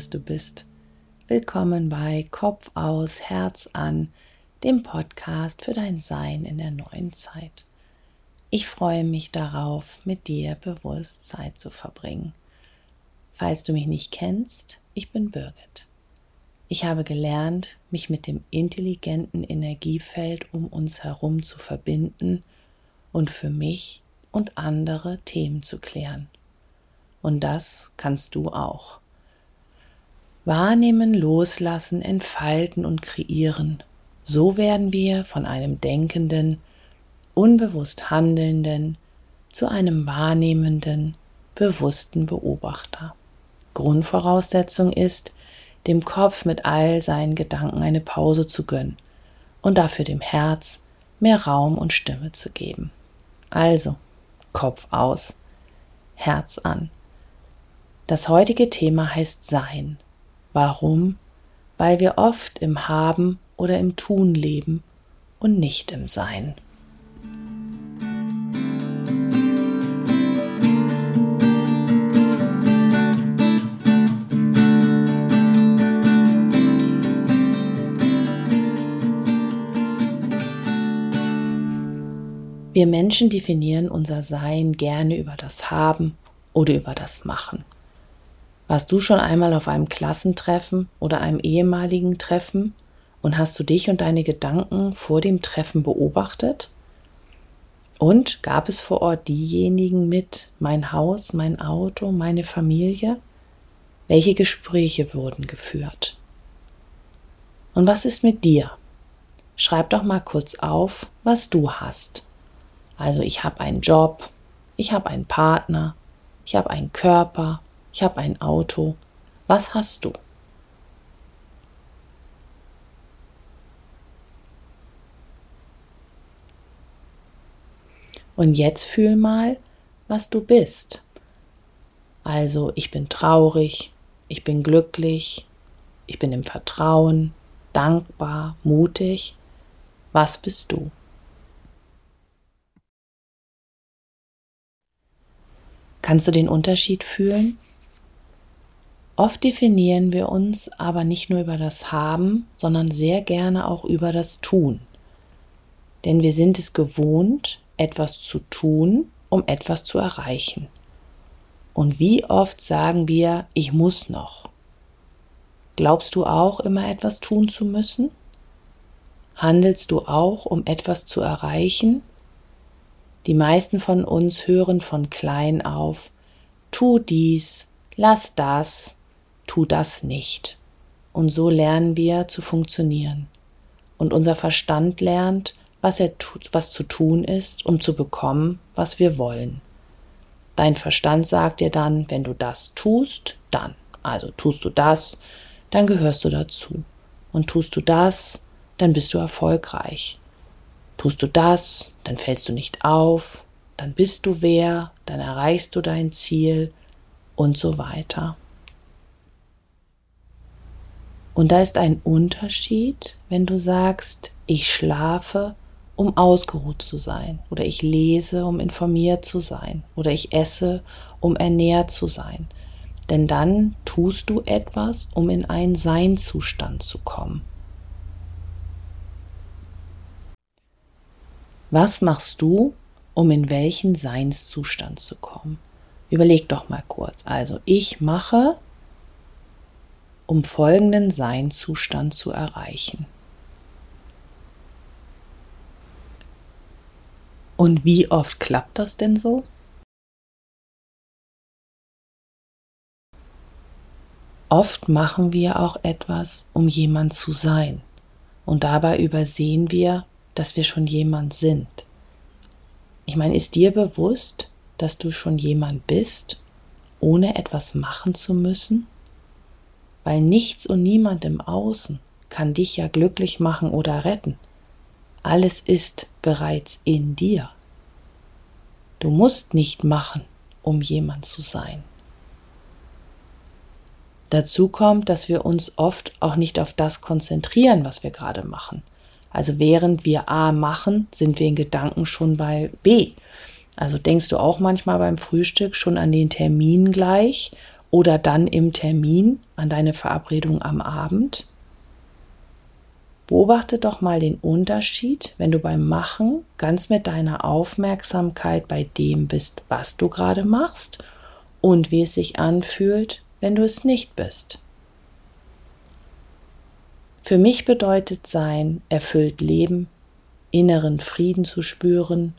Dass du bist. Willkommen bei Kopf aus, Herz an, dem Podcast für dein Sein in der neuen Zeit. Ich freue mich darauf, mit dir bewusst Zeit zu verbringen. Falls du mich nicht kennst, ich bin Birgit. Ich habe gelernt, mich mit dem intelligenten Energiefeld um uns herum zu verbinden und für mich und andere Themen zu klären. Und das kannst du auch. Wahrnehmen, loslassen, entfalten und kreieren. So werden wir von einem denkenden, unbewusst handelnden zu einem wahrnehmenden, bewussten Beobachter. Grundvoraussetzung ist, dem Kopf mit all seinen Gedanken eine Pause zu gönnen und dafür dem Herz mehr Raum und Stimme zu geben. Also, Kopf aus, Herz an. Das heutige Thema heißt Sein. Warum? Weil wir oft im Haben oder im Tun leben und nicht im Sein. Wir Menschen definieren unser Sein gerne über das Haben oder über das Machen. Warst du schon einmal auf einem Klassentreffen oder einem ehemaligen Treffen und hast du dich und deine Gedanken vor dem Treffen beobachtet? Und gab es vor Ort diejenigen mit mein Haus, mein Auto, meine Familie? Welche Gespräche wurden geführt? Und was ist mit dir? Schreib doch mal kurz auf, was du hast. Also ich habe einen Job, ich habe einen Partner, ich habe einen Körper, ich habe ein Auto. Was hast du? Und jetzt fühl mal, was du bist. Also ich bin traurig, ich bin glücklich, ich bin im Vertrauen, dankbar, mutig. Was bist du? Kannst du den Unterschied fühlen? Oft definieren wir uns aber nicht nur über das Haben, sondern sehr gerne auch über das Tun. Denn wir sind es gewohnt, etwas zu tun, um etwas zu erreichen. Und wie oft sagen wir, ich muss noch? Glaubst du auch immer etwas tun zu müssen? Handelst du auch, um etwas zu erreichen? Die meisten von uns hören von klein auf, tu dies, lass das, tu das nicht. Und so lernen wir zu funktionieren. Und unser Verstand lernt, was, er tut, was zu tun ist, um zu bekommen, was wir wollen. Dein Verstand sagt dir dann, wenn du das tust, dann. Also tust du das, dann gehörst du dazu. Und tust du das, dann bist du erfolgreich. Tust du das, dann fällst du nicht auf, dann bist du wer, dann erreichst du dein Ziel und so weiter. Und da ist ein Unterschied, wenn du sagst, ich schlafe, um ausgeruht zu sein, oder ich lese, um informiert zu sein, oder ich esse, um ernährt zu sein. Denn dann tust du etwas, um in einen Seinzustand zu kommen. Was machst du, um in welchen Seinszustand zu kommen? Überleg doch mal kurz. Also ich mache, um folgenden Seinzustand zu erreichen. Und wie oft klappt das denn so? Oft machen wir auch etwas, um jemand zu sein. Und dabei übersehen wir, dass wir schon jemand sind. Ich meine, ist dir bewusst, dass du schon jemand bist, ohne etwas machen zu müssen? Weil nichts und niemand im Außen kann dich ja glücklich machen oder retten. Alles ist bereits in dir. Du musst nicht machen, um jemand zu sein. Dazu kommt, dass wir uns oft auch nicht auf das konzentrieren, was wir gerade machen. Also während wir A machen, sind wir in Gedanken schon bei B. Also denkst du auch manchmal beim Frühstück schon an den Termin gleich oder dann im Termin an deine Verabredung am Abend. Beobachte doch mal den Unterschied, wenn du beim Machen ganz mit deiner Aufmerksamkeit bei dem bist, was du gerade machst und wie es sich anfühlt, wenn du es nicht bist. Für mich bedeutet Sein erfüllt Leben, inneren Frieden zu spüren,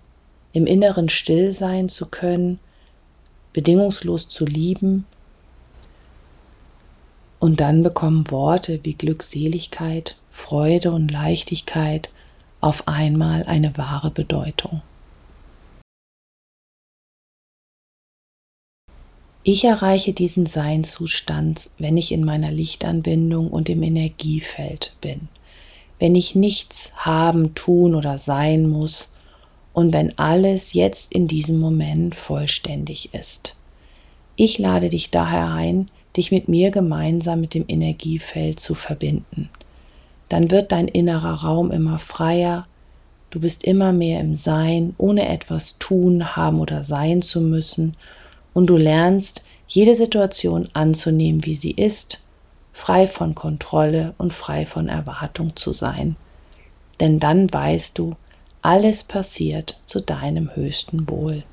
im inneren still sein zu können, bedingungslos zu lieben. Und dann bekommen Worte wie Glückseligkeit, Freude und Leichtigkeit auf einmal eine wahre Bedeutung. Ich erreiche diesen Seinzustand, wenn ich in meiner Lichtanbindung und im Energiefeld bin, wenn ich nichts haben, tun oder sein muss und wenn alles jetzt in diesem Moment vollständig ist. Ich lade dich daher ein, dich mit mir gemeinsam mit dem Energiefeld zu verbinden. Dann wird dein innerer Raum immer freier, du bist immer mehr im Sein, ohne etwas tun, haben oder sein zu müssen, und du lernst, jede Situation anzunehmen, wie sie ist, frei von Kontrolle und frei von Erwartung zu sein. Denn dann weißt du, alles passiert zu deinem höchsten Wohl.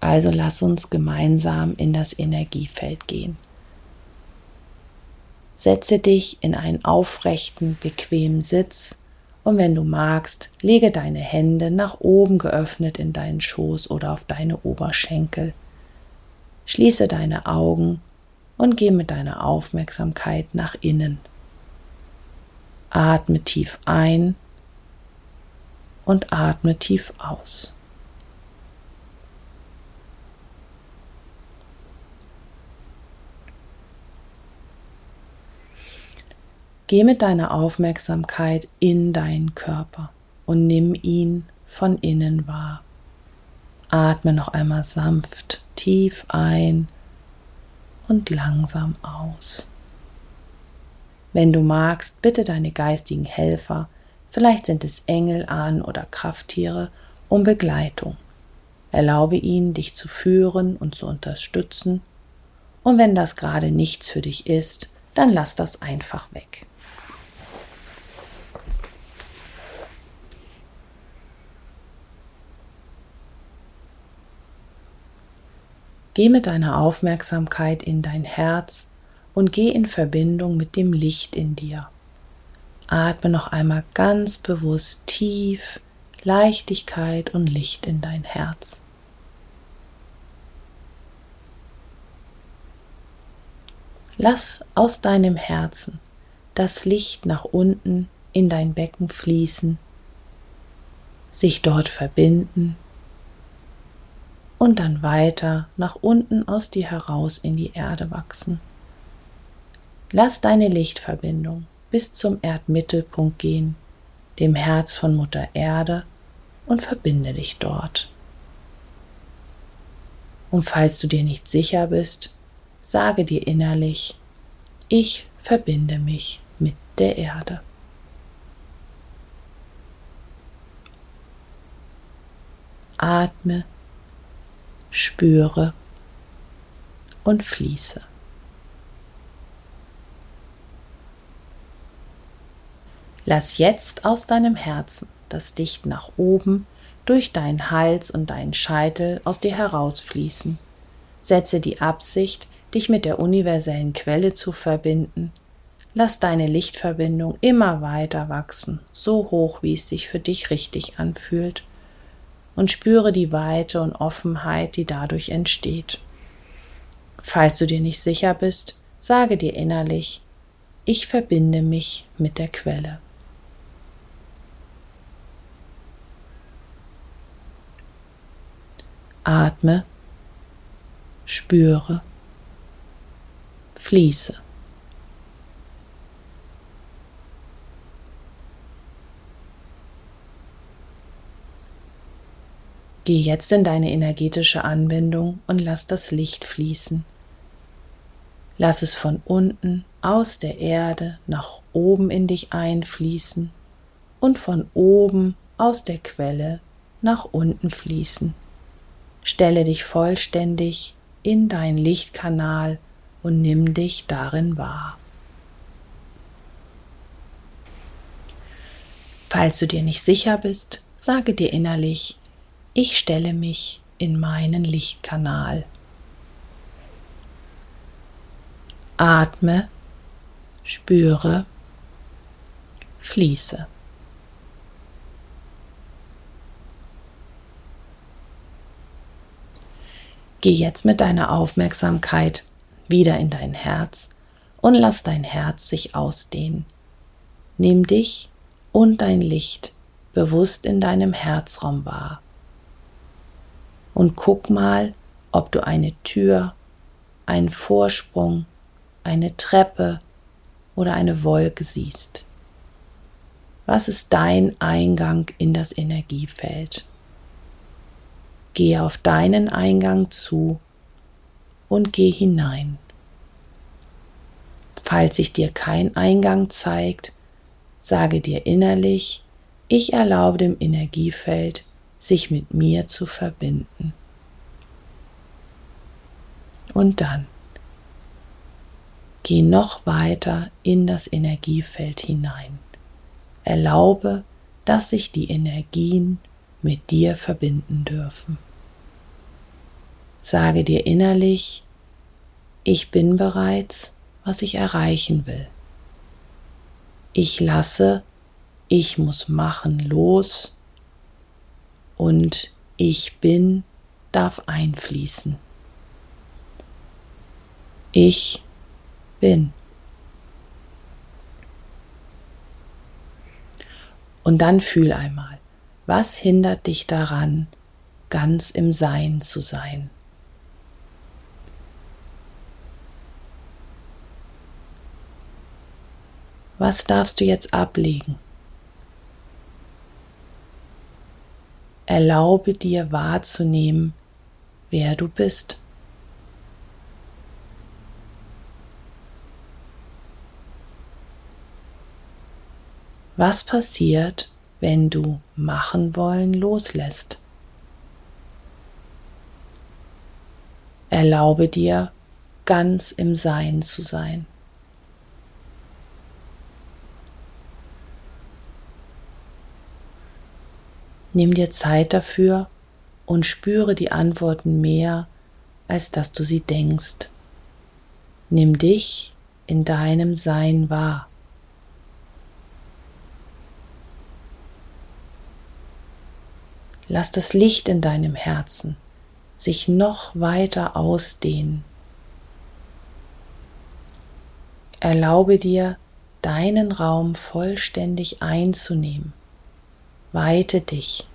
Also lass uns gemeinsam in das Energiefeld gehen. Setze dich in einen aufrechten, bequemen Sitz und wenn du magst, lege deine Hände nach oben geöffnet in deinen Schoß oder auf deine Oberschenkel. Schließe deine Augen und geh mit deiner Aufmerksamkeit nach innen. Atme tief ein und atme tief aus. Geh mit deiner Aufmerksamkeit in deinen Körper und nimm ihn von innen wahr. Atme noch einmal sanft tief ein und langsam aus. Wenn du magst, bitte deine geistigen Helfer, vielleicht sind es Engel, Ahnen oder Krafttiere, um Begleitung. Erlaube ihnen, dich zu führen und zu unterstützen. Und wenn das gerade nichts für dich ist, dann lass das einfach weg. Geh mit deiner Aufmerksamkeit in dein Herz und geh in Verbindung mit dem Licht in dir. Atme noch einmal ganz bewusst tief Leichtigkeit und Licht in dein Herz. Lass aus deinem Herzen das Licht nach unten in dein Becken fließen, sich dort verbinden und dann weiter nach unten aus dir heraus in die Erde wachsen. Lass deine Lichtverbindung bis zum Erdmittelpunkt gehen, dem Herz von Mutter Erde, und verbinde dich dort. Und falls du dir nicht sicher bist, sage dir innerlich, ich verbinde mich mit der Erde. Atme spüre und fließe. Lass jetzt aus deinem Herzen das Licht nach oben durch deinen Hals und deinen Scheitel aus dir herausfließen. Setze die Absicht, dich mit der universellen Quelle zu verbinden. Lass deine Lichtverbindung immer weiter wachsen, so hoch, wie es sich für dich richtig anfühlt und spüre die Weite und Offenheit, die dadurch entsteht. Falls du dir nicht sicher bist, sage dir innerlich, ich verbinde mich mit der Quelle. Atme, spüre, fließe. Geh jetzt in deine energetische Anbindung und lass das Licht fließen. Lass es von unten aus der Erde nach oben in dich einfließen und von oben aus der Quelle nach unten fließen. Stelle dich vollständig in deinen Lichtkanal und nimm dich darin wahr. Falls du dir nicht sicher bist, sage dir innerlich, ich stelle mich in meinen Lichtkanal. Atme, spüre, fließe. Geh jetzt mit deiner Aufmerksamkeit wieder in dein Herz und lass dein Herz sich ausdehnen. Nimm dich und dein Licht bewusst in deinem Herzraum wahr. Und guck mal, ob du eine Tür, einen Vorsprung, eine Treppe oder eine Wolke siehst. Was ist dein Eingang in das Energiefeld? Geh auf deinen Eingang zu und geh hinein. Falls sich dir kein Eingang zeigt, sage dir innerlich, ich erlaube dem Energiefeld, sich mit mir zu verbinden. Und dann geh noch weiter in das Energiefeld hinein. Erlaube, dass sich die Energien mit dir verbinden dürfen. Sage dir innerlich, ich bin bereits, was ich erreichen will. Ich lasse, ich muss machen los und ich bin darf einfließen. Ich bin. Und dann fühl einmal, was hindert dich daran, ganz im Sein zu sein? Was darfst du jetzt ablegen? Erlaube dir wahrzunehmen, wer du bist. Was passiert, wenn du machen wollen loslässt? Erlaube dir, ganz im Sein zu sein. Nimm dir Zeit dafür und spüre die Antworten mehr, als dass du sie denkst. Nimm dich in deinem Sein wahr. Lass das Licht in deinem Herzen sich noch weiter ausdehnen. Erlaube dir, deinen Raum vollständig einzunehmen. Weite dich.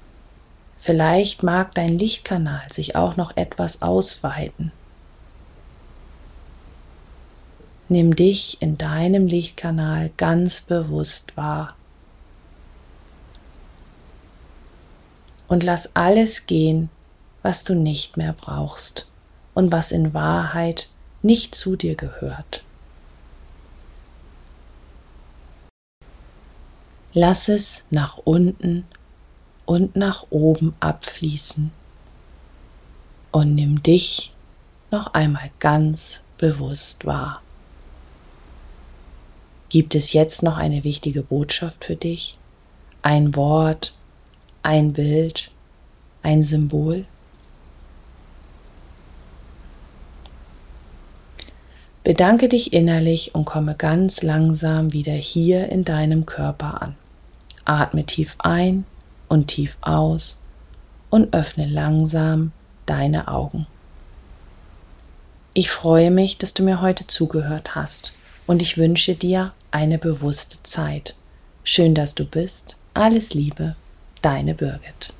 Vielleicht mag dein Lichtkanal sich auch noch etwas ausweiten. Nimm dich in deinem Lichtkanal ganz bewusst wahr. Und lass alles gehen, was du nicht mehr brauchst und was in Wahrheit nicht zu dir gehört. Lass es nach unten und nach oben abfließen und nimm dich noch einmal ganz bewusst wahr. Gibt es jetzt noch eine wichtige Botschaft für dich? Ein Wort, ein Bild, ein Symbol? Bedanke dich innerlich und komme ganz langsam wieder hier in deinem Körper an. Atme tief ein und tief aus und öffne langsam deine Augen. Ich freue mich, dass du mir heute zugehört hast und ich wünsche dir eine bewusste Zeit. Schön, dass du bist. Alles Liebe, deine Birgit.